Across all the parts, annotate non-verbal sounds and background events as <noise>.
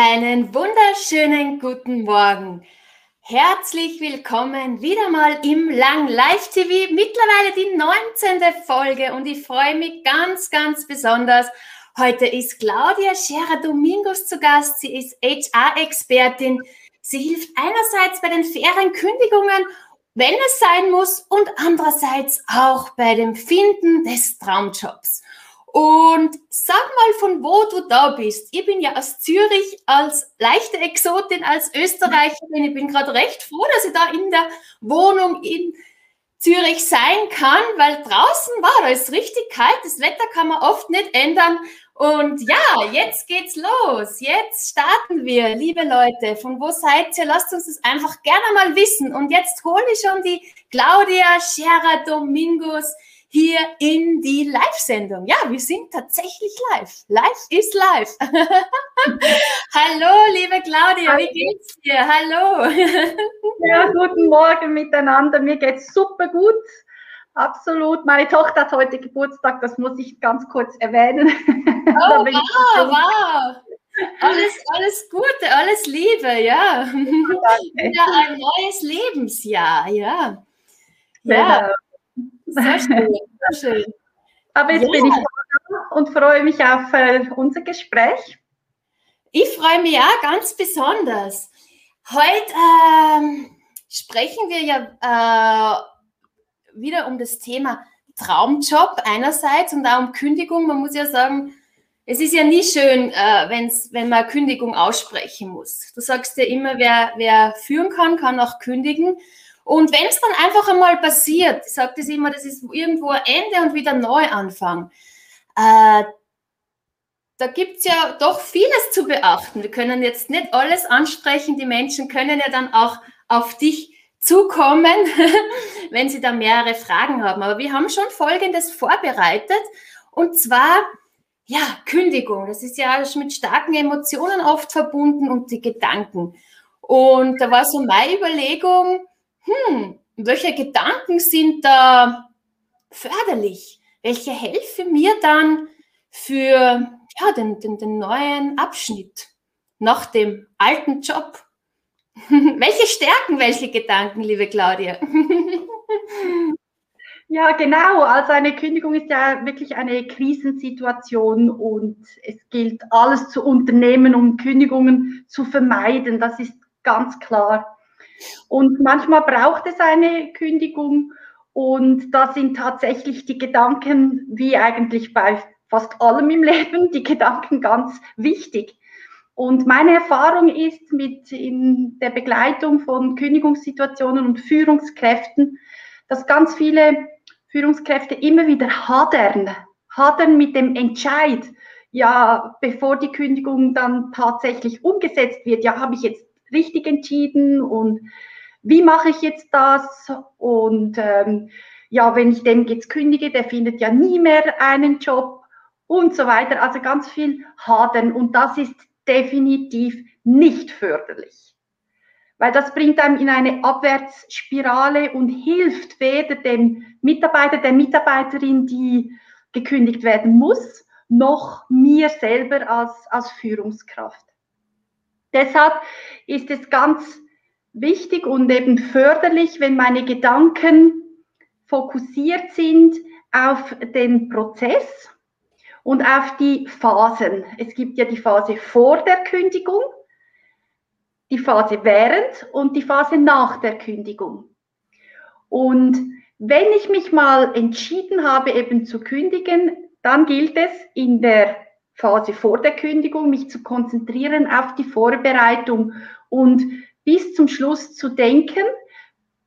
Einen wunderschönen guten Morgen. Herzlich willkommen wieder mal im Lang Live TV. Mittlerweile die 19. Folge und ich freue mich ganz, ganz besonders. Heute ist Claudia Scherer Domingos zu Gast. Sie ist HR-Expertin. Sie hilft einerseits bei den fairen Kündigungen, wenn es sein muss, und andererseits auch bei dem Finden des Traumjobs. Und sag mal, von wo du da bist. Ich bin ja aus Zürich als leichte Exotin, als Österreicherin. Ich bin gerade recht froh, dass ich da in der Wohnung in Zürich sein kann, weil draußen war da ist richtig kalt. Das Wetter kann man oft nicht ändern. Und ja, jetzt geht's los. Jetzt starten wir, liebe Leute. Von wo seid ihr? Lasst uns das einfach gerne mal wissen. Und jetzt hole ich schon die Claudia Scherer Domingos hier in die Live-Sendung. Ja, wir sind tatsächlich live. Live ist live. <laughs> Hallo, liebe Claudia, wie geht's dir? Hallo. <laughs> ja, guten Morgen miteinander. Mir geht's super gut. Absolut. Meine Tochter hat heute Geburtstag, das muss ich ganz kurz erwähnen. <laughs> Oh, wow, wow. Alles, alles Gute, alles Liebe, ja. Wieder ein neues Lebensjahr, ja. Ja. Sehr <laughs> schön, sehr schön. Aber jetzt ja. bin ich da und freue mich auf äh, unser Gespräch. Ich freue mich auch ganz besonders. Heute ähm, sprechen wir ja äh, wieder um das Thema Traumjob einerseits und auch um Kündigung. Man muss ja sagen, es ist ja nie schön, äh, wenn's, wenn man Kündigung aussprechen muss. Du sagst ja immer, wer, wer führen kann, kann auch kündigen. Und wenn es dann einfach einmal passiert, ich sage das immer, das ist irgendwo ein Ende und wieder Neuanfang. Äh, da gibt es ja doch vieles zu beachten. Wir können jetzt nicht alles ansprechen. Die Menschen können ja dann auch auf dich zukommen, <laughs> wenn sie da mehrere Fragen haben. Aber wir haben schon Folgendes vorbereitet. Und zwar, ja, Kündigung. Das ist ja mit starken Emotionen oft verbunden und die Gedanken. Und da war so meine Überlegung, hm, welche Gedanken sind da förderlich? Welche helfen mir dann für ja, den, den, den neuen Abschnitt nach dem alten Job? <laughs> welche stärken welche Gedanken, liebe Claudia? <laughs> Ja, genau. Also eine Kündigung ist ja wirklich eine Krisensituation und es gilt alles zu unternehmen, um Kündigungen zu vermeiden. Das ist ganz klar. Und manchmal braucht es eine Kündigung. Und da sind tatsächlich die Gedanken, wie eigentlich bei fast allem im Leben, die Gedanken ganz wichtig. Und meine Erfahrung ist mit in der Begleitung von Kündigungssituationen und Führungskräften, dass ganz viele Führungskräfte immer wieder hadern, hadern mit dem Entscheid, ja, bevor die Kündigung dann tatsächlich umgesetzt wird, ja, habe ich jetzt richtig entschieden und wie mache ich jetzt das? Und ähm, ja, wenn ich dem jetzt kündige, der findet ja nie mehr einen Job und so weiter. Also ganz viel Hadern und das ist definitiv nicht förderlich. Weil das bringt einem in eine Abwärtsspirale und hilft weder dem Mitarbeiter, der Mitarbeiterin, die gekündigt werden muss, noch mir selber als, als Führungskraft. Deshalb ist es ganz wichtig und eben förderlich, wenn meine Gedanken fokussiert sind auf den Prozess und auf die Phasen. Es gibt ja die Phase vor der Kündigung, die Phase während und die Phase nach der Kündigung. Und wenn ich mich mal entschieden habe, eben zu kündigen, dann gilt es in der Phase vor der Kündigung, mich zu konzentrieren auf die Vorbereitung und bis zum Schluss zu denken,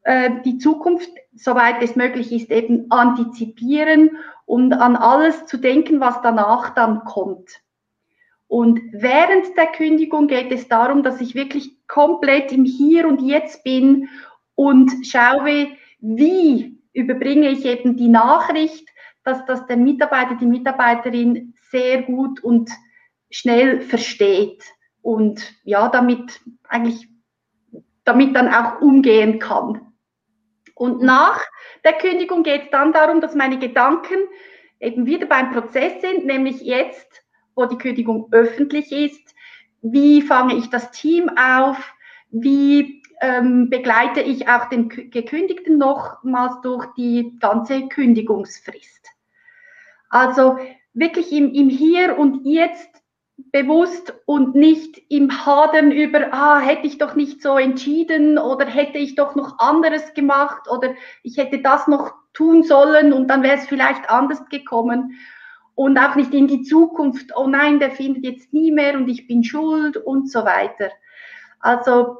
äh, die Zukunft, soweit es möglich ist, eben antizipieren und an alles zu denken, was danach dann kommt. Und während der Kündigung geht es darum, dass ich wirklich komplett im Hier und Jetzt bin und schaue, wie überbringe ich eben die Nachricht, dass das der Mitarbeiter, die Mitarbeiterin sehr gut und schnell versteht und ja, damit eigentlich, damit dann auch umgehen kann. Und nach der Kündigung geht es dann darum, dass meine Gedanken eben wieder beim Prozess sind, nämlich jetzt, wo die Kündigung öffentlich ist, wie fange ich das Team auf, wie ähm, begleite ich auch den Gekündigten nochmals durch die ganze Kündigungsfrist. Also wirklich im, im Hier und Jetzt bewusst und nicht im Hadern über, ah, hätte ich doch nicht so entschieden oder hätte ich doch noch anderes gemacht oder ich hätte das noch tun sollen und dann wäre es vielleicht anders gekommen und auch nicht in die Zukunft, oh nein, der findet jetzt nie mehr und ich bin schuld und so weiter. Also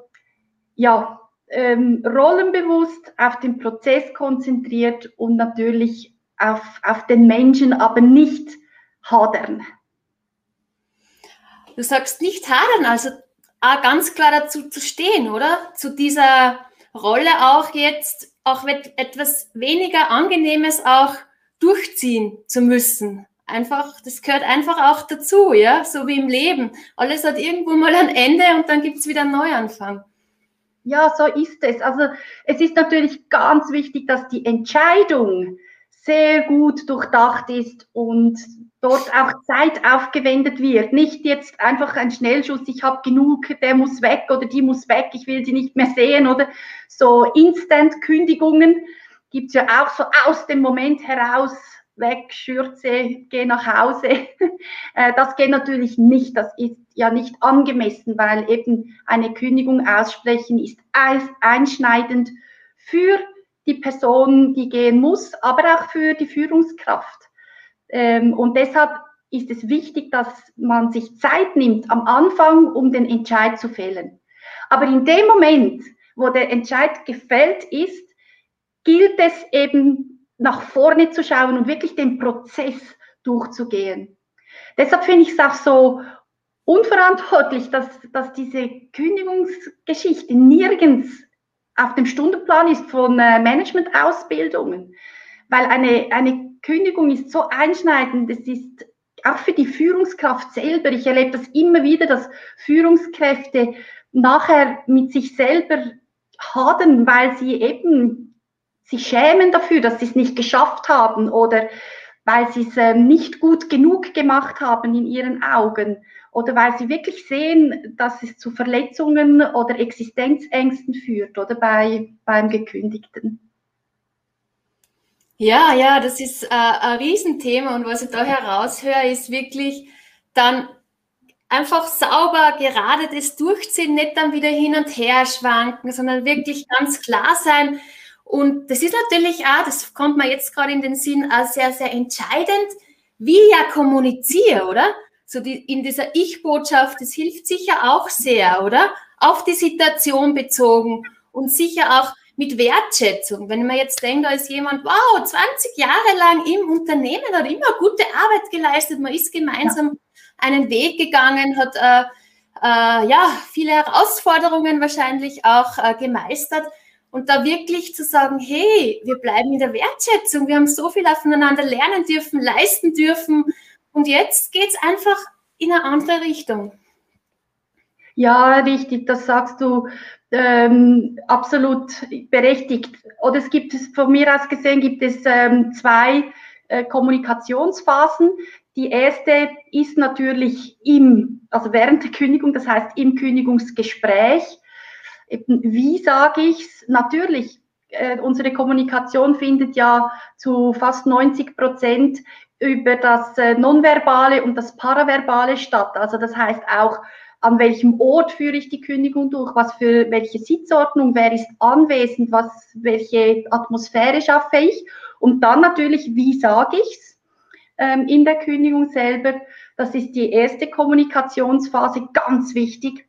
ja, ähm, rollenbewusst auf den Prozess konzentriert und natürlich auf, auf den Menschen, aber nicht hadern. Du sagst nicht hadern, also auch ganz klar dazu zu stehen, oder? Zu dieser Rolle auch jetzt, auch etwas weniger Angenehmes auch durchziehen zu müssen. Einfach, das gehört einfach auch dazu, ja, so wie im Leben. Alles hat irgendwo mal ein Ende und dann gibt es wieder einen Neuanfang. Ja, so ist es. Also es ist natürlich ganz wichtig, dass die Entscheidung sehr gut durchdacht ist und dort auch Zeit aufgewendet wird. Nicht jetzt einfach ein Schnellschuss, ich habe genug, der muss weg oder die muss weg, ich will sie nicht mehr sehen oder so Instant-Kündigungen gibt es ja auch so aus dem Moment heraus weg, Schürze, geh nach Hause. <laughs> Äh, das geht natürlich nicht. Das ist ja nicht angemessen, weil eben eine Kündigung aussprechen ist einschneidend für die Person, die gehen muss, aber auch für die Führungskraft. Ähm, und deshalb ist es wichtig, dass man sich Zeit nimmt am Anfang, um den Entscheid zu fällen. Aber in dem Moment, wo der Entscheid gefällt ist, gilt es eben nach vorne zu schauen und wirklich den Prozess durchzugehen. Deshalb finde ich es auch so unverantwortlich, dass, dass diese Kündigungsgeschichte nirgends auf dem Stundenplan ist von äh, Management-Ausbildungen. Weil eine, eine Kündigung ist so einschneidend, es ist auch für die Führungskraft selber. Ich erlebe das immer wieder, dass Führungskräfte nachher mit sich selber hadern, weil sie eben sich schämen dafür, dass sie es nicht geschafft haben oder weil sie es äh, nicht gut genug gemacht haben in ihren Augen oder weil sie wirklich sehen, dass es zu Verletzungen oder Existenzängsten führt oder bei, beim Gekündigten. Ja, ja, das ist äh, ein Riesenthema und was ich da heraushöre, ist wirklich dann einfach sauber gerade das durchziehen, nicht dann wieder hin und her schwanken, sondern wirklich ganz klar sein, und das ist natürlich auch, das kommt mir jetzt gerade in den Sinn, auch sehr, sehr entscheidend, wie ich ja kommuniziere, oder? So die, in dieser Ich-Botschaft, das hilft sicher auch sehr, oder? Auf die Situation bezogen und sicher auch mit Wertschätzung. Wenn man jetzt denkt, da ist jemand, wow, 20 Jahre lang im Unternehmen, hat immer gute Arbeit geleistet, man ist gemeinsam ja. einen Weg gegangen, hat äh, äh, ja viele Herausforderungen wahrscheinlich auch äh, gemeistert und da wirklich zu sagen, hey, wir bleiben in der Wertschätzung, wir haben so viel aufeinander lernen dürfen, leisten dürfen und jetzt geht es einfach in eine andere Richtung. Ja, richtig, das sagst du ähm, absolut berechtigt. Oder es gibt es, von mir aus gesehen, gibt es ähm, zwei äh, Kommunikationsphasen. Die erste ist natürlich im, also während der Kündigung, das heißt im Kündigungsgespräch wie sage ich es? Natürlich, äh, unsere Kommunikation findet ja zu fast 90 Prozent über das äh, Nonverbale und das Paraverbale statt. Also das heißt auch, an welchem Ort führe ich die Kündigung durch, was für welche Sitzordnung, wer ist anwesend, was, welche Atmosphäre schaffe ich und dann natürlich, wie sage ich es ähm, in der Kündigung selber. Das ist die erste Kommunikationsphase, ganz wichtig.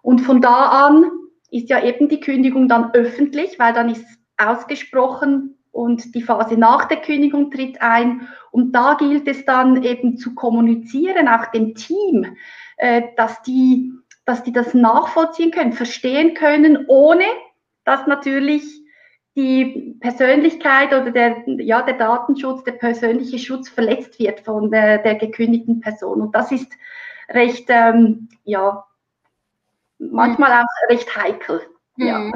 Und von da an ist ja eben die Kündigung dann öffentlich, weil dann ist ausgesprochen und die Phase nach der Kündigung tritt ein. Und da gilt es dann eben zu kommunizieren, auch dem Team, äh, dass, die, dass die das nachvollziehen können, verstehen können, ohne dass natürlich die Persönlichkeit oder der, ja, der Datenschutz, der persönliche Schutz verletzt wird von der, der gekündigten Person. Und das ist recht, ähm, ja, manchmal auch recht heikel. Mhm. Ja.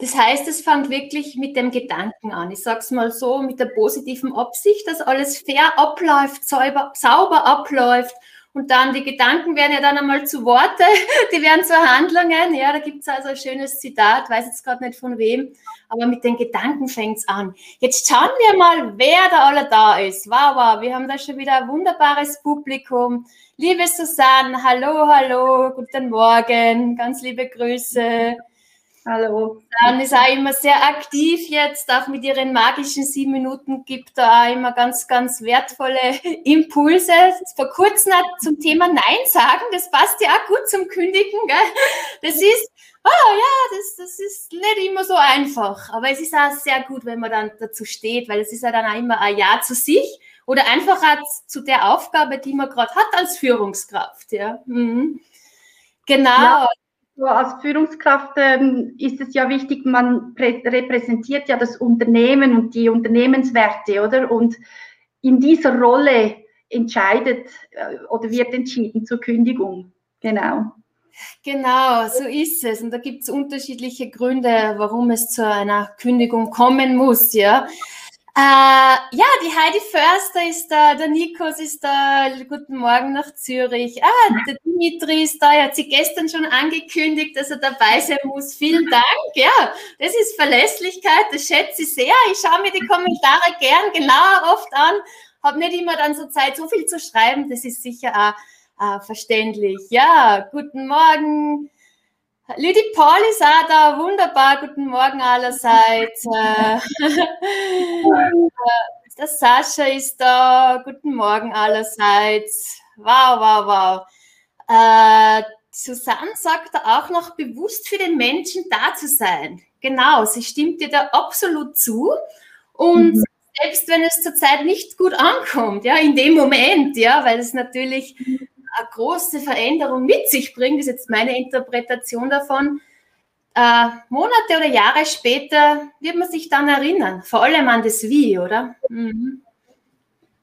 Das heißt, es fängt wirklich mit dem Gedanken an. Ich sage es mal so, mit der positiven Absicht, dass alles fair abläuft, sauber, sauber abläuft Und dann die Gedanken werden ja dann einmal zu Worte, <laughs> die werden zu Handlungen. Ja, da gibt es also ein schönes Zitat, weiß jetzt gerade nicht von wem, aber mit den Gedanken fängt es an. Jetzt schauen wir mal, wer da alle da ist. Wow, wow, wir haben da schon wieder ein wunderbares Publikum. Liebe Susanne, hallo, hallo, guten Morgen, ganz liebe Grüße. Hallo. Dann ist auch immer sehr aktiv jetzt, auch mit ihren magischen sieben Minuten, gibt da auch immer ganz, ganz wertvolle <laughs> Impulse. Vor kurzem zum Thema Nein sagen, das passt ja auch gut zum Kündigen. Gell? Das ist, oh ja, das, das ist nicht immer so einfach, aber es ist auch sehr gut, wenn man dann dazu steht, weil es ist ja dann auch immer ein Ja zu sich oder einfach auch zu der Aufgabe, die man gerade hat als Führungskraft. Ja. Mhm. Genau. Ja als Führungskraft ähm, ist es ja wichtig, man repräsentiert ja das Unternehmen und die Unternehmenswerte, oder? Und in dieser Rolle entscheidet äh, oder wird entschieden zur Kündigung. Genau. Genau, so ist es. Und da gibt es unterschiedliche Gründe, warum es zu einer Kündigung kommen muss. Ja. Äh, ja, die Heidi Förster ist da, der Nikos ist da, guten Morgen nach Zürich. Ah, der Dimitri ist da, er hat sie gestern schon angekündigt, dass er dabei sein muss. Vielen Dank, ja, das ist Verlässlichkeit, das schätze ich sehr. Ich schaue mir die Kommentare gern genau oft an, habe nicht immer dann so Zeit, so viel zu schreiben, das ist sicher auch äh, verständlich. Ja, guten Morgen. Lüdi Paul ist auch da, wunderbar, guten Morgen allerseits. <laughs> Äh, der Sascha ist da, guten Morgen allerseits. Wow, wow, wow. Äh, Susanne sagt da auch noch, bewusst für den Menschen da zu sein. Genau, sie stimmt dir da absolut zu. Und mhm. selbst wenn es zurzeit nicht gut ankommt, ja, in dem Moment, ja, weil es natürlich eine große Veränderung mit sich bringt, ist jetzt meine Interpretation davon. Äh, Monate oder Jahre später wird man sich dann erinnern, vor allem an das Wie, oder? Mhm.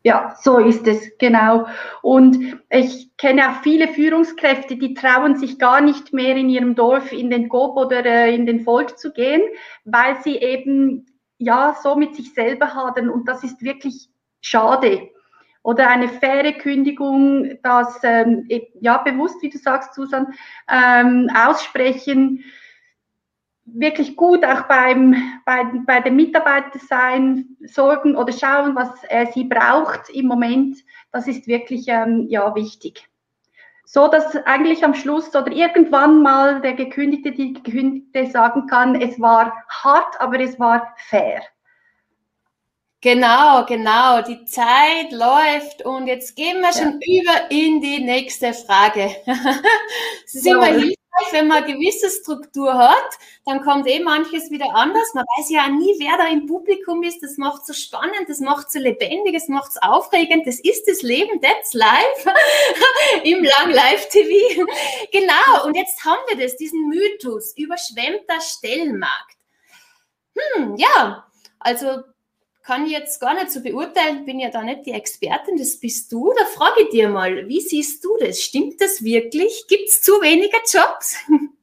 Ja, so ist es, genau. Und ich kenne auch viele Führungskräfte, die trauen sich gar nicht mehr in ihrem Dorf in den GOB oder äh, in den Volk zu gehen, weil sie eben ja so mit sich selber hadern. Und das ist wirklich schade oder eine faire Kündigung, das ähm, ja bewusst, wie du sagst, Susan, ähm, aussprechen, wirklich gut auch beim, bei, bei dem Mitarbeiter sein, sorgen oder schauen, was er sie braucht im Moment, das ist wirklich ähm, ja, wichtig. So dass eigentlich am Schluss oder irgendwann mal der Gekündigte, die Gekündigte sagen kann, es war hart, aber es war fair. Genau, genau. Die Zeit läuft und jetzt gehen wir schon ja. über in die nächste Frage. <laughs> es ist immer hilfreich, wenn man eine gewisse Struktur hat, dann kommt eh manches wieder anders. Man weiß ja nie, wer da im Publikum ist. Das macht so spannend, das macht so lebendig, das macht es aufregend. Das ist das Leben, that's life <laughs> im Lang Live TV. genau. Und jetzt haben wir das, diesen Mythos überschwemmter Stellenmarkt. Hm, ja. Also kann ich jetzt gar nicht so beurteilen, bin ja da nicht die Expertin, das bist du. Da frage ich dir mal, wie siehst du das? Stimmt das wirklich? Gibt es zu wenige Jobs? <laughs>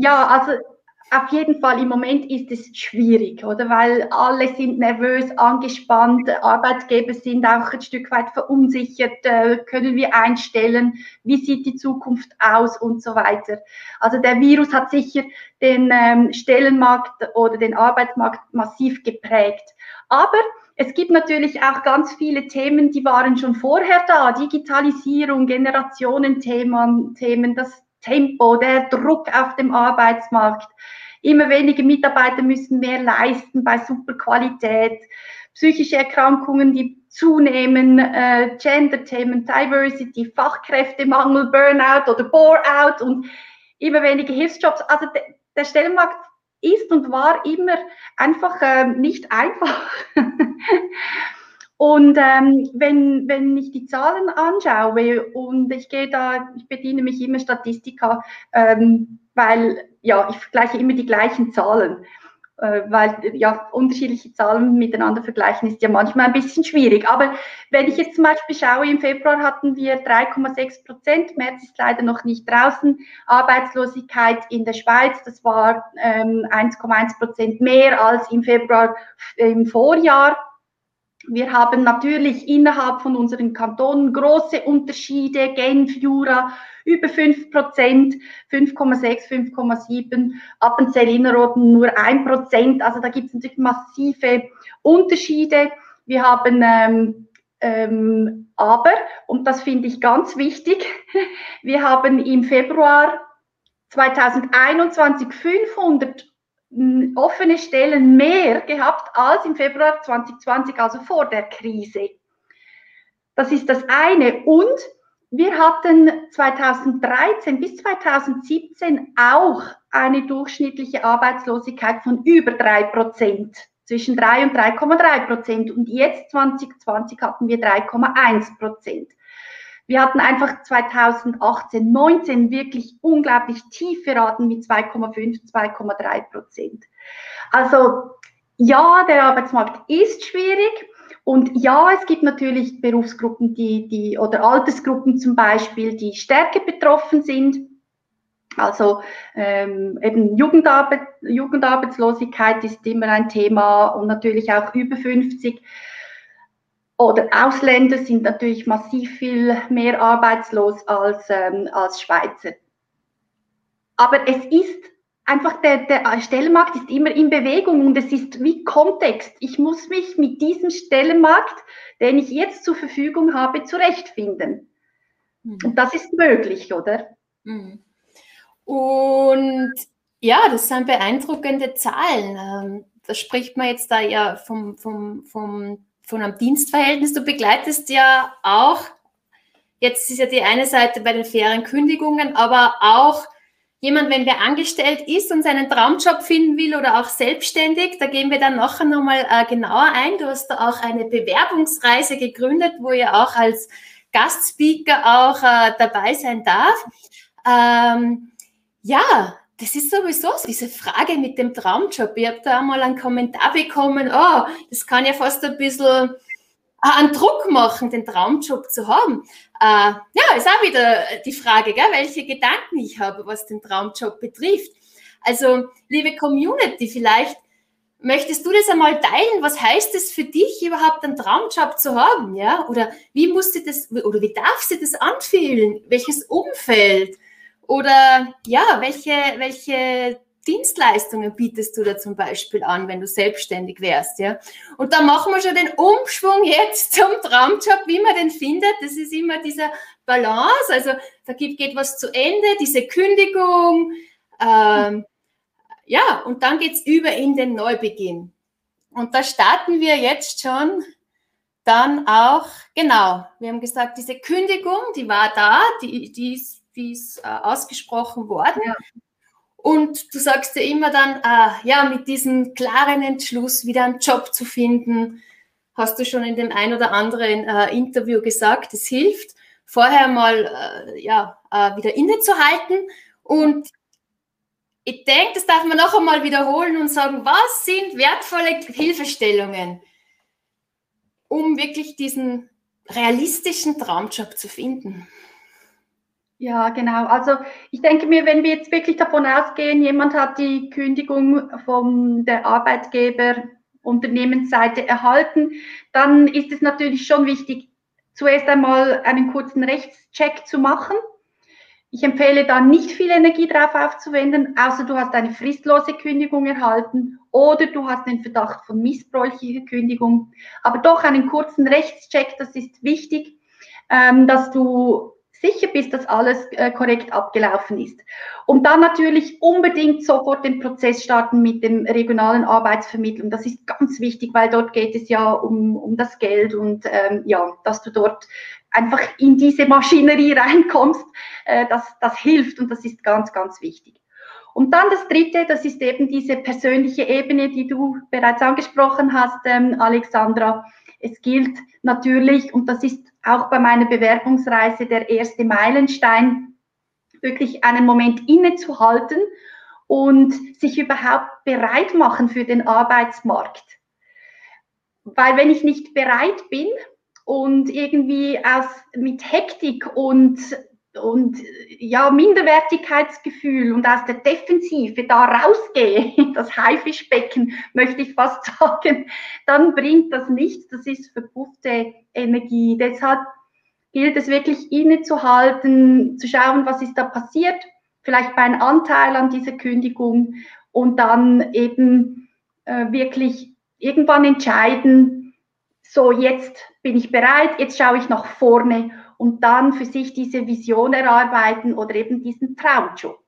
Ja, also auf jeden Fall im Moment ist es schwierig, oder? Weil alle sind nervös, angespannt, Arbeitgeber sind auch ein Stück weit verunsichert, äh, können wir einstellen, wie sieht die Zukunft aus und so weiter. Also der Virus hat sicher den ähm, Stellenmarkt oder den Arbeitsmarkt massiv geprägt. Aber es gibt natürlich auch ganz viele Themen, die waren schon vorher da. Digitalisierung, Generationenthemen, Themen, das Tempo, der Druck auf dem Arbeitsmarkt. Immer weniger Mitarbeiter müssen mehr leisten bei Superqualität. Psychische Erkrankungen, die zunehmen, äh, Gender-Themen, Diversity, Fachkräftemangel, Burnout oder Bore-out und immer weniger Hilfsjobs. Also de, der Stellenmarkt ist und war immer einfach äh, nicht einfach. <laughs> Und ähm, wenn, wenn ich die Zahlen anschaue und ich gehe da, ich bediene mich immer Statistika, ähm, weil ja, ich vergleiche immer die gleichen Zahlen, äh, weil ja unterschiedliche Zahlen miteinander vergleichen ist ja manchmal ein bisschen schwierig. Aber wenn ich jetzt zum Beispiel schaue, im Februar hatten wir 3,6 Prozent, März ist leider noch nicht draußen, Arbeitslosigkeit in der Schweiz, das war ähm, 1,1 Prozent mehr als im Februar im Vorjahr Wir haben natürlich innerhalb von unseren Kantonen große Unterschiede. Genf, Jura über 5 Prozent, 5,6, 5,7, Appenzell Innerrhoden nur 1 Prozent. Also da gibt es natürlich massive Unterschiede. Wir haben ähm, ähm, aber, und das finde ich ganz wichtig, <laughs> wir haben im Februar 2021 500 offene Stellen mehr gehabt als im Februar 2020, also vor der Krise. Das ist das eine. Und wir hatten 2013 bis 2017 auch eine durchschnittliche Arbeitslosigkeit von über drei Prozent, zwischen drei und 3,3 Prozent. Und jetzt 2020 hatten wir 3,1 Prozent. Wir hatten einfach 2018, 19 wirklich unglaublich tiefe Raten mit 2,5, 2,3 Prozent. Also ja, der Arbeitsmarkt ist schwierig. Und ja, es gibt natürlich Berufsgruppen, die, die oder Altersgruppen zum Beispiel, die stärker betroffen sind. Also ähm, eben Jugendarbeit, Jugendarbeitslosigkeit ist immer ein Thema und natürlich auch über 50. Oder Ausländer sind natürlich massiv viel mehr arbeitslos als, ähm, als Schweizer. Aber es ist einfach, der, der Stellenmarkt ist immer in Bewegung und es ist wie Kontext. Ich muss mich mit diesem Stellenmarkt, den ich jetzt zur Verfügung habe, zurechtfinden. Mhm. Und das ist möglich, oder? Mhm. Und ja, das sind beeindruckende Zahlen. Ähm, da spricht man jetzt da ja vom, vom, vom von einem Dienstverhältnis. Du begleitest ja auch, jetzt ist ja die eine Seite bei den fairen Kündigungen, aber auch jemand, wenn wer angestellt ist und seinen Traumjob finden will oder auch selbstständig, da gehen wir dann nachher nochmal äh, genauer ein. Du hast da auch eine Bewerbungsreise gegründet, wo ihr auch als Gastspeaker auch äh, dabei sein darf. Ähm, ja, das ist sowieso so, diese Frage mit dem Traumjob. Ich habe da einmal einen Kommentar bekommen, oh, das kann ja fast ein bisschen äh, einen Druck machen, den Traumjob zu haben. Äh, ja, ist auch wieder die Frage, gell, welche Gedanken ich habe, was den Traumjob betrifft. Also, liebe Community, vielleicht möchtest du das einmal teilen? Was heißt es für dich überhaupt, einen Traumjob zu haben? Ja? Oder wie muss sie das, oder wie darf sie das anfühlen? Welches Umfeld? Oder ja, welche, welche Dienstleistungen bietest du da zum Beispiel an, wenn du selbstständig wärst, ja? Und da machen wir schon den Umschwung jetzt <laughs> zum Traumjob, wie man den findet. Das ist immer dieser Balance. Also da geht was zu Ende, diese Kündigung. Ähm, ja, und dann geht es über in den Neubeginn. Und da starten wir jetzt schon dann auch, genau, wir haben gesagt, diese Kündigung, die war da, die, die ist die ist äh, ausgesprochen worden. Ja. Und du sagst ja immer dann, äh, ja, mit diesem klaren Entschluss wieder einen Job zu finden, hast du schon in dem ein oder anderen äh, Interview gesagt, es hilft, vorher mal äh, ja, äh, wieder innezuhalten. Und ich denke, das darf man noch einmal wiederholen und sagen, was sind wertvolle Hilfestellungen, um wirklich diesen realistischen Traumjob zu finden? Ja, genau. Also ich denke mir, wenn wir jetzt wirklich davon ausgehen, jemand hat die Kündigung von der Arbeitgeber Unternehmensseite erhalten, dann ist es natürlich schon wichtig, zuerst einmal einen kurzen Rechtscheck zu machen. Ich empfehle da nicht viel Energie drauf aufzuwenden, außer du hast eine fristlose Kündigung erhalten oder du hast den Verdacht von missbräuchlicher Kündigung. Aber doch einen kurzen Rechtscheck, das ist wichtig, ähm, dass du sicher bist, dass alles äh, korrekt abgelaufen ist. Und dann natürlich unbedingt sofort den Prozess starten mit dem regionalen Arbeitsvermittlung. Das ist ganz wichtig, weil dort geht es ja um, um das Geld und ähm, ja, dass du dort einfach in diese Maschinerie <laughs> reinkommst, äh, das, das hilft und das ist ganz, ganz wichtig. Und dann das Dritte, das ist eben diese persönliche Ebene, die du bereits angesprochen hast, ähm, Alexandra. Es gilt natürlich, und das ist auch bei meiner Bewerbungsreise der erste Meilenstein, wirklich einen Moment innezuhalten und sich überhaupt bereit machen für den Arbeitsmarkt. Weil wenn ich nicht bereit bin und irgendwie aus, mit Hektik und, und ja, Minderwertigkeitsgefühl und aus der Defensive da rausgehe, <laughs> das Haifischbecken, möchte ich fast <laughs> sagen, dann bringt das nichts. Das ist verpuffte Energie. Deshalb gilt es wirklich innezuhalten, zu schauen, was ist da passiert, vielleicht bei einem Anteil an dieser Kündigung und dann eben äh, wirklich irgendwann entscheiden, so jetzt bin ich bereit, jetzt schaue ich nach vorne und dann für sich diese Vision erarbeiten oder eben diesen Traumjob.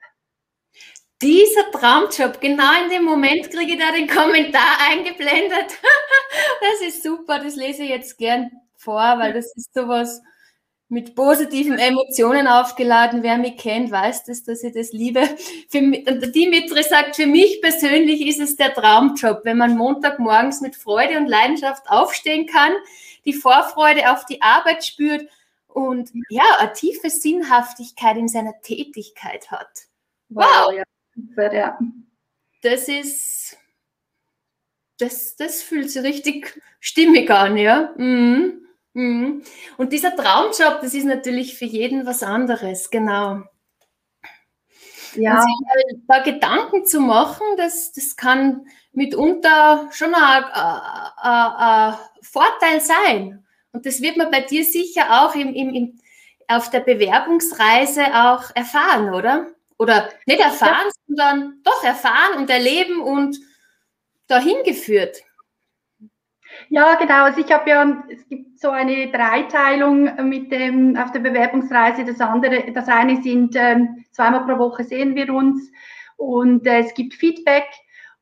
Dieser Traumjob, genau in dem Moment kriege ich da den Kommentar eingeblendet. <laughs> Das ist super, das lese ich jetzt gern vor, weil das ist sowas, mit positiven Emotionen aufgeladen. Wer mich kennt, weiß das, dass ich das liebe. Für mich, die Mitre sagt, für mich persönlich ist es der Traumjob, wenn man Montagmorgens mit Freude und Leidenschaft aufstehen kann, die Vorfreude auf die Arbeit spürt und ja, eine tiefe Sinnhaftigkeit in seiner Tätigkeit hat. Wow, wow. ja. Das ist, das, das fühlt sich richtig stimmig an, ja. Mhm. Mhm. Und dieser Traumjob, das ist natürlich für jeden was anderes, genau. Ja. Sich da Gedanken zu machen, das, das kann mitunter schon ein, ein, ein, Vorteil sein. Und das wird man bei dir sicher auch im, im, im, auf der Bewerbungsreise auch erfahren, oder? Oder nicht erfahren, ja. sondern doch erfahren und erleben und dahin geführt. Ja, genau. Also ich habe ja, es gibt so eine Dreiteilung mit dem auf der Bewerbungsreise. Das andere, das eine sind ähm, zweimal pro Woche sehen wir uns und äh, es gibt Feedback.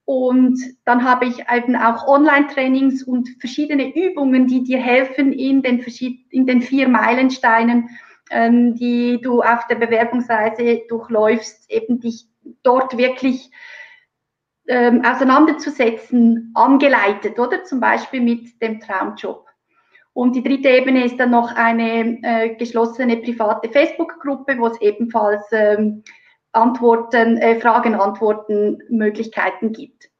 Und dann habe ich eben auch Online-Trainings und verschiedene Übungen, die dir helfen in den, in den vier Meilensteinen, ähm, die du auf der Bewerbungsreise durchläufst, eben dich dort wirklich ähm, auseinanderzusetzen, angeleitet, oder? Zum Beispiel mit dem Traumjob. Und die dritte Ebene ist dann noch eine äh, geschlossene private Facebook-Gruppe, wo es ebenfalls ähm, Antworten, äh, Fragen, Antworten, Möglichkeiten gibt.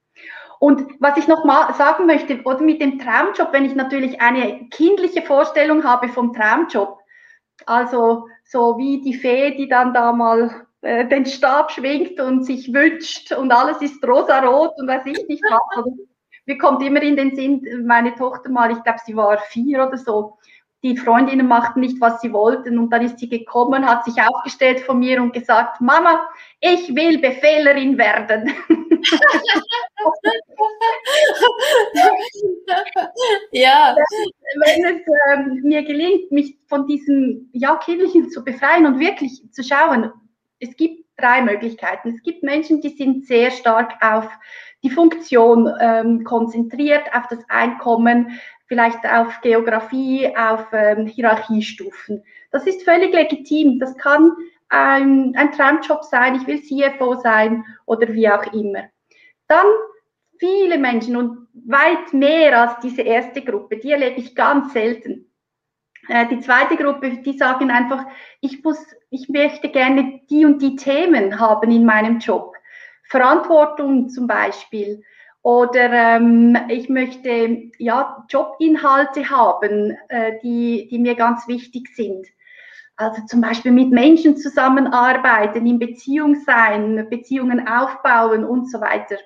Und was ich noch mal sagen möchte, oder mit dem Traumjob, wenn ich natürlich eine kindliche Vorstellung habe vom Traumjob, also so wie die Fee, die dann da mal äh, den Stab schwingt und sich wünscht und alles ist rosarot und weiß ich nicht was. mir kommt immer in den Sinn, meine Tochter mal, ich glaube, sie war vier oder so, die Freundinnen machten nicht, was sie wollten und dann ist sie gekommen, hat sich aufgestellt von mir und gesagt, Mama, ich will Befehlerin werden. <laughs> ja. Wenn es ähm, mir gelingt, mich von diesem ja, Kindlichen zu befreien und wirklich zu schauen, es gibt drei Möglichkeiten. Es gibt Menschen, die sind sehr stark auf die Funktion ähm, konzentriert, auf das Einkommen, vielleicht auf Geografie, auf ähm, Hierarchiestufen. Das ist völlig legitim. Das kann ein, ein Traumjob sein, ich will CFO sein oder wie auch immer. Dann viele Menschen und weit mehr als diese erste Gruppe, die erlebe ich ganz selten. Äh, die zweite Gruppe, die sagen einfach, ich muss ich möchte gerne die und die Themen haben in meinem Job. Verantwortung zum Beispiel. Oder ähm, ich möchte ja, Jobinhalte haben, äh, die, die mir ganz wichtig sind. Also zum Beispiel mit Menschen zusammenarbeiten, in Beziehung sein, Beziehungen aufbauen und so weiter.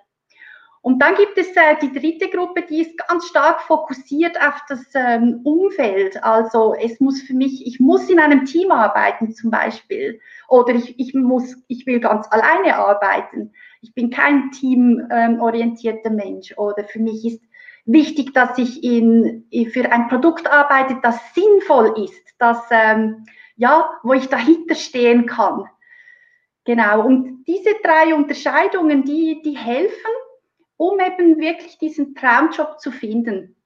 Und dann gibt es äh, die dritte Gruppe, die ist ganz stark fokussiert auf das ähm, Umfeld. Also es muss für mich, ich muss in einem Team arbeiten zum Beispiel. Oder ich, ich, muss, ich will ganz alleine arbeiten. Ich bin kein teamorientierter Mensch. Oder für mich ist wichtig, dass ich in, für ein Produkt arbeite, das sinnvoll ist, das, ähm, ja, wo ich dahinter stehen kann. Genau. Und diese drei Unterscheidungen, die, die helfen, um eben wirklich diesen Traumjob zu finden.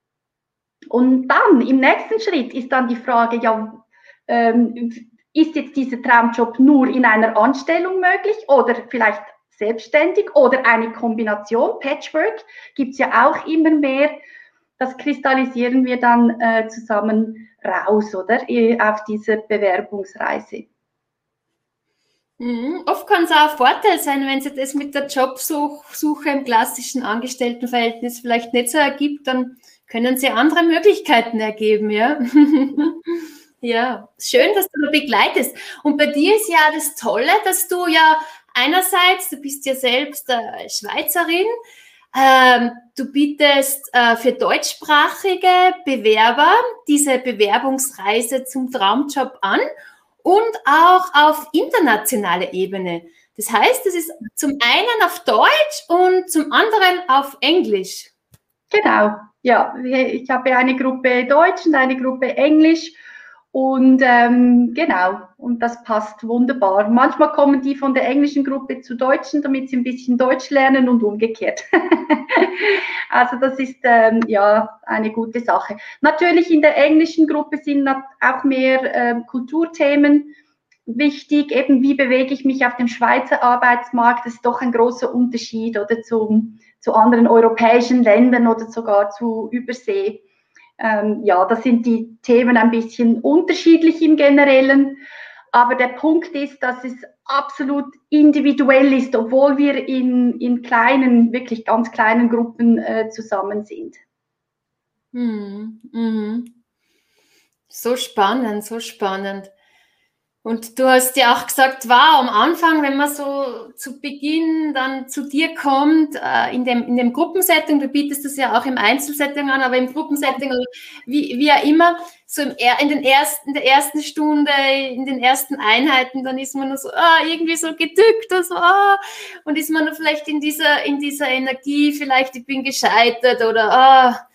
Und dann im nächsten Schritt ist dann die Frage, ja, ähm, ist jetzt dieser Traumjob nur in einer Anstellung möglich oder vielleicht selbstständig oder eine Kombination, Patchwork, gibt es ja auch immer mehr. Das kristallisieren wir dann äh, zusammen raus, oder? Auf dieser Bewerbungsreise. Mhm. Oft kann es auch ein Vorteil sein, wenn sich das mit der Jobsuche im klassischen Angestelltenverhältnis vielleicht nicht so ergibt, dann können sie andere Möglichkeiten ergeben, ja. <laughs> Ja, schön, dass du begleitest. Und bei dir ist ja das Tolle, dass du ja einerseits, du bist ja selbst äh, Schweizerin, ähm, du bietest äh, für deutschsprachige Bewerber diese Bewerbungsreise zum Traumjob an und auch auf internationaler Ebene. Das heißt, es ist zum einen auf Deutsch und zum anderen auf Englisch. Genau, ja. Ich habe eine Gruppe Deutsch und eine Gruppe Englisch und ähm, genau, und das passt wunderbar. Manchmal kommen die von der englischen Gruppe zu Deutschen, damit sie ein bisschen Deutsch lernen und umgekehrt. <laughs> also das ist ähm, ja eine gute Sache. Natürlich in der englischen Gruppe sind auch mehr äh, Kulturthemen wichtig. Eben wie bewege ich mich auf dem Schweizer Arbeitsmarkt? Das ist doch ein großer Unterschied oder zum, zu anderen europäischen Ländern oder sogar zu Übersee ähm, ja, da sind die Themen ein bisschen unterschiedlich im Generellen. Aber der Punkt ist, dass es absolut individuell ist, obwohl wir in, in kleinen, wirklich ganz kleinen Gruppen äh, zusammen sind. Hm, mhm. So spannend, so spannend. Und du hast ja auch gesagt, wow, am Anfang, wenn man so zu Beginn dann zu dir kommt, äh, in, dem, in dem Gruppensetting, du bietest das ja auch im Einzelsetting an, aber im Gruppensetting, wie, wie ja immer, so im, in, den ersten, in der ersten Stunde, in den ersten Einheiten, dann ist man nur so ah, irgendwie so gedückt und so, ah, und ist man nur vielleicht in dieser, in dieser Energie, vielleicht ich bin gescheitert oder ah,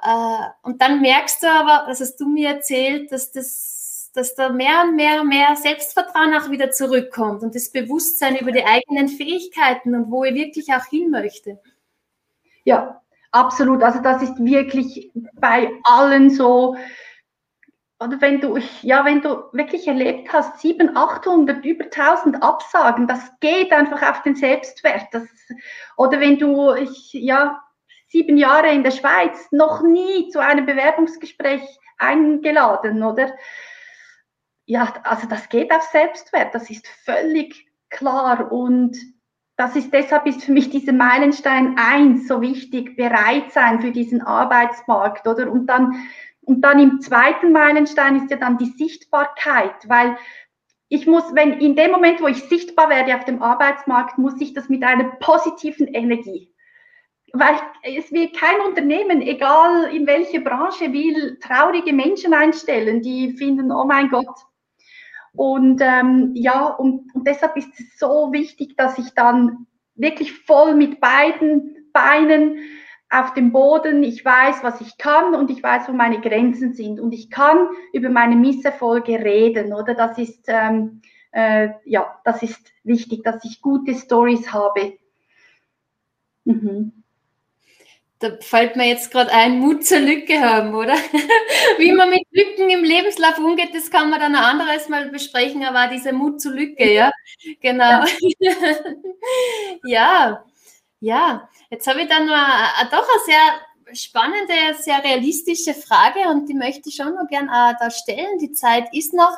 äh, und dann merkst du aber, das hast du mir erzählt, dass das dass da mehr und mehr und mehr Selbstvertrauen auch wieder zurückkommt und das Bewusstsein über die eigenen Fähigkeiten und wo ich wirklich auch hin möchte. Ja, absolut. Also das ist wirklich bei allen so. Oder wenn du, ja, wenn du wirklich erlebt hast, 700, 800, über 1000 Absagen, das geht einfach auf den Selbstwert. Das, oder wenn du, ich, ja, sieben Jahre in der Schweiz, noch nie zu einem Bewerbungsgespräch eingeladen, oder? Ja, also das geht auf Selbstwert, das ist völlig klar und das ist deshalb ist für mich dieser Meilenstein 1 so wichtig, bereit sein für diesen Arbeitsmarkt, oder? Und dann, und dann im zweiten Meilenstein ist ja dann die Sichtbarkeit, weil ich muss, wenn in dem Moment, wo ich sichtbar werde auf dem Arbeitsmarkt, muss ich das mit einer positiven Energie. Weil es will kein Unternehmen, egal in welche Branche, will traurige Menschen einstellen, die finden, oh mein Gott, und ähm, ja, und, und deshalb ist es so wichtig, dass ich dann wirklich voll mit beiden Beinen auf dem Boden, ich weiß, was ich kann und ich weiß, wo meine Grenzen sind und ich kann über meine Misserfolge reden, oder? Das ist, ähm, äh, ja, das ist wichtig, dass ich gute Stories habe. Mhm da fällt mir jetzt gerade ein, Mut zur Lücke haben, oder? <laughs> Wie man mit Lücken im Lebenslauf umgeht, das kann man dann ein anderes Mal besprechen, aber diese Mut zur Lücke, ja, genau. <laughs> Ja, ja. Jetzt habe ich dann noch eine, doch eine sehr spannende, sehr realistische Frage und die möchte ich schon noch gern äh, da stellen. Die Zeit ist noch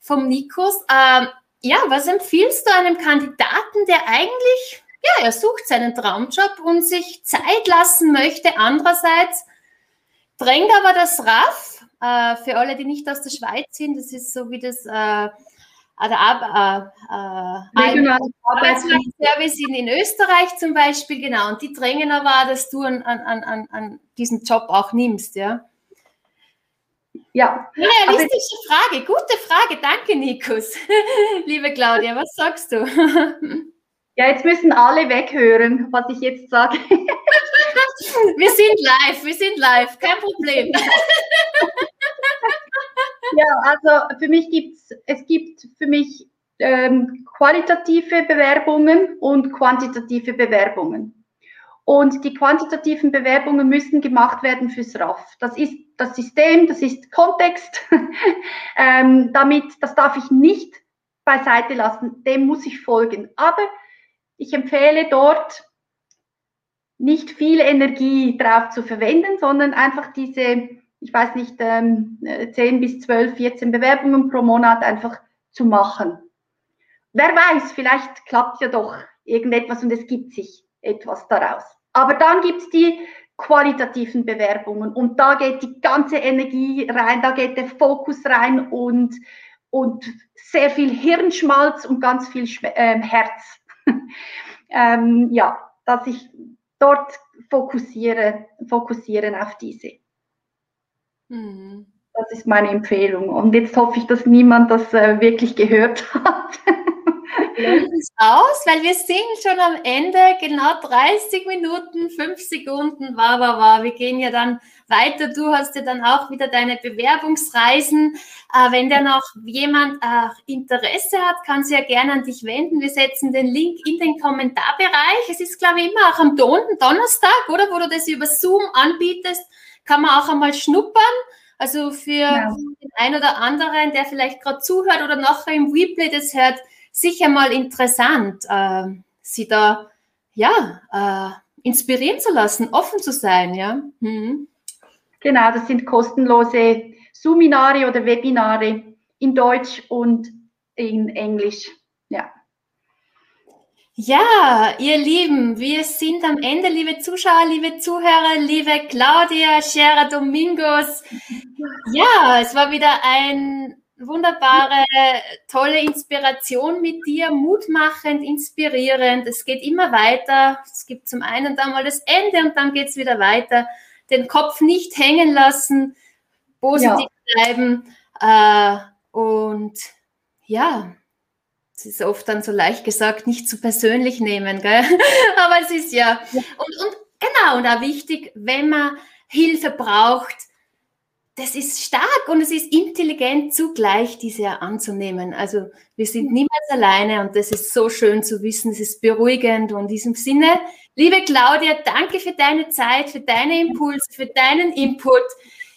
vom Nikos. Ähm, ja, was empfiehlst du einem Kandidaten, der eigentlich ja, er sucht seinen Traumjob und sich Zeit lassen möchte. Andererseits drängt aber das RAF, äh, für alle, die nicht aus der Schweiz sind, das ist so wie das äh, der Ar äh, äh, Arbeitsmarktservice in, in Österreich zum Beispiel, genau. Und die drängen aber, dass du an, an, an, an diesen Job auch nimmst, ja. Ja. Realistische Frage, gute Frage, danke, Nikus. <laughs> Liebe Claudia, was sagst du? <laughs> Ja, jetzt müssen alle weghören, was ich jetzt sage. <laughs> wir sind live, wir sind live, kein Problem. <laughs> ja, also für mich gibt es, es gibt für mich ähm, qualitative Bewerbungen und quantitative Bewerbungen. Und die quantitativen Bewerbungen müssen gemacht werden fürs RAF. Das ist das System, das ist Kontext. <laughs> ähm, damit, das darf ich nicht beiseite lassen, dem muss ich folgen. Aber ich empfehle dort nicht viel Energie drauf zu verwenden, sondern einfach diese, ich weiß nicht, 10 ähm, bis 12, 14 Bewerbungen pro Monat einfach zu machen. Wer weiß, vielleicht klappt ja doch irgendetwas und es gibt sich etwas daraus. Aber dann gibt es die qualitativen Bewerbungen. Und da geht die ganze Energie rein, da geht der Fokus rein und, und sehr viel Hirnschmalz und ganz viel ähm, Herz. <laughs> ähm, ja, dass ich dort fokussiere, fokussieren auf diese. Mhm. Das ist meine Empfehlung. Und jetzt hoffe ich, dass niemand das äh, wirklich gehört hat. <laughs> es aus, weil wir sind schon am Ende, genau 30 Minuten, 5 Sekunden, war, war, war. Wir gehen ja dann weiter. Du hast ja dann auch wieder deine Bewerbungsreisen. Äh, wenn da noch jemand äh, Interesse hat, kann sie ja gerne an dich wenden. Wir setzen den Link in den Kommentarbereich. Es ist, glaube ich, immer auch am Don Donnerstag, oder? Wo du das über Zoom anbietest, kann man auch einmal schnuppern. Also für ja. den einen oder anderen, der vielleicht gerade zuhört oder nachher im Replay das hört, sicher mal interessant, äh, sie da ja äh, inspirieren zu lassen, offen zu sein, ja. Mhm. Genau, das sind kostenlose Seminare oder Webinare in Deutsch und in Englisch. Ja. Ja, ihr Lieben, wir sind am Ende, liebe Zuschauer, liebe Zuhörer, liebe Claudia, Scherer Domingos. Ja, es war wieder ein wunderbare, tolle Inspiration mit dir, mutmachend, inspirierend. Es geht immer weiter. Es gibt zum einen dann mal das Ende und dann geht es wieder weiter. Den Kopf nicht hängen lassen, positiv ja. bleiben. Äh, und ja, es ist oft dann so leicht gesagt, nicht zu persönlich nehmen, gell? <laughs> aber es ist ja, ja. Und, und genau, und auch wichtig, wenn man Hilfe braucht, das ist stark und es ist intelligent zugleich, diese anzunehmen. Also wir sind niemals alleine und das ist so schön zu wissen, es ist beruhigend und in diesem Sinne, liebe Claudia, danke für deine Zeit, für deine Impulse, für deinen Input.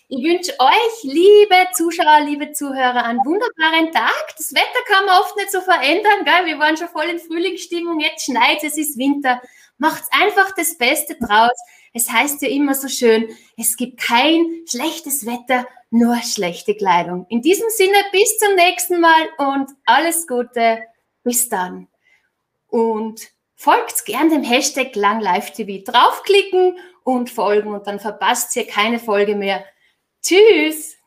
Ich wünsche euch, liebe Zuschauer, liebe Zuhörer, einen wunderbaren Tag. Das Wetter kann man oft nicht so verändern. Gell? Wir waren schon voll in Frühlingsstimmung, jetzt schneit es, ist Winter. Macht einfach das Beste draus. Es heißt ja immer so schön, es gibt kein schlechtes Wetter, nur schlechte Kleidung. In diesem Sinne, bis zum nächsten Mal und alles Gute. Bis dann. Und folgt gern dem Hashtag LangLiveTV. Draufklicken und folgen und dann verpasst ihr keine Folge mehr. Tschüss.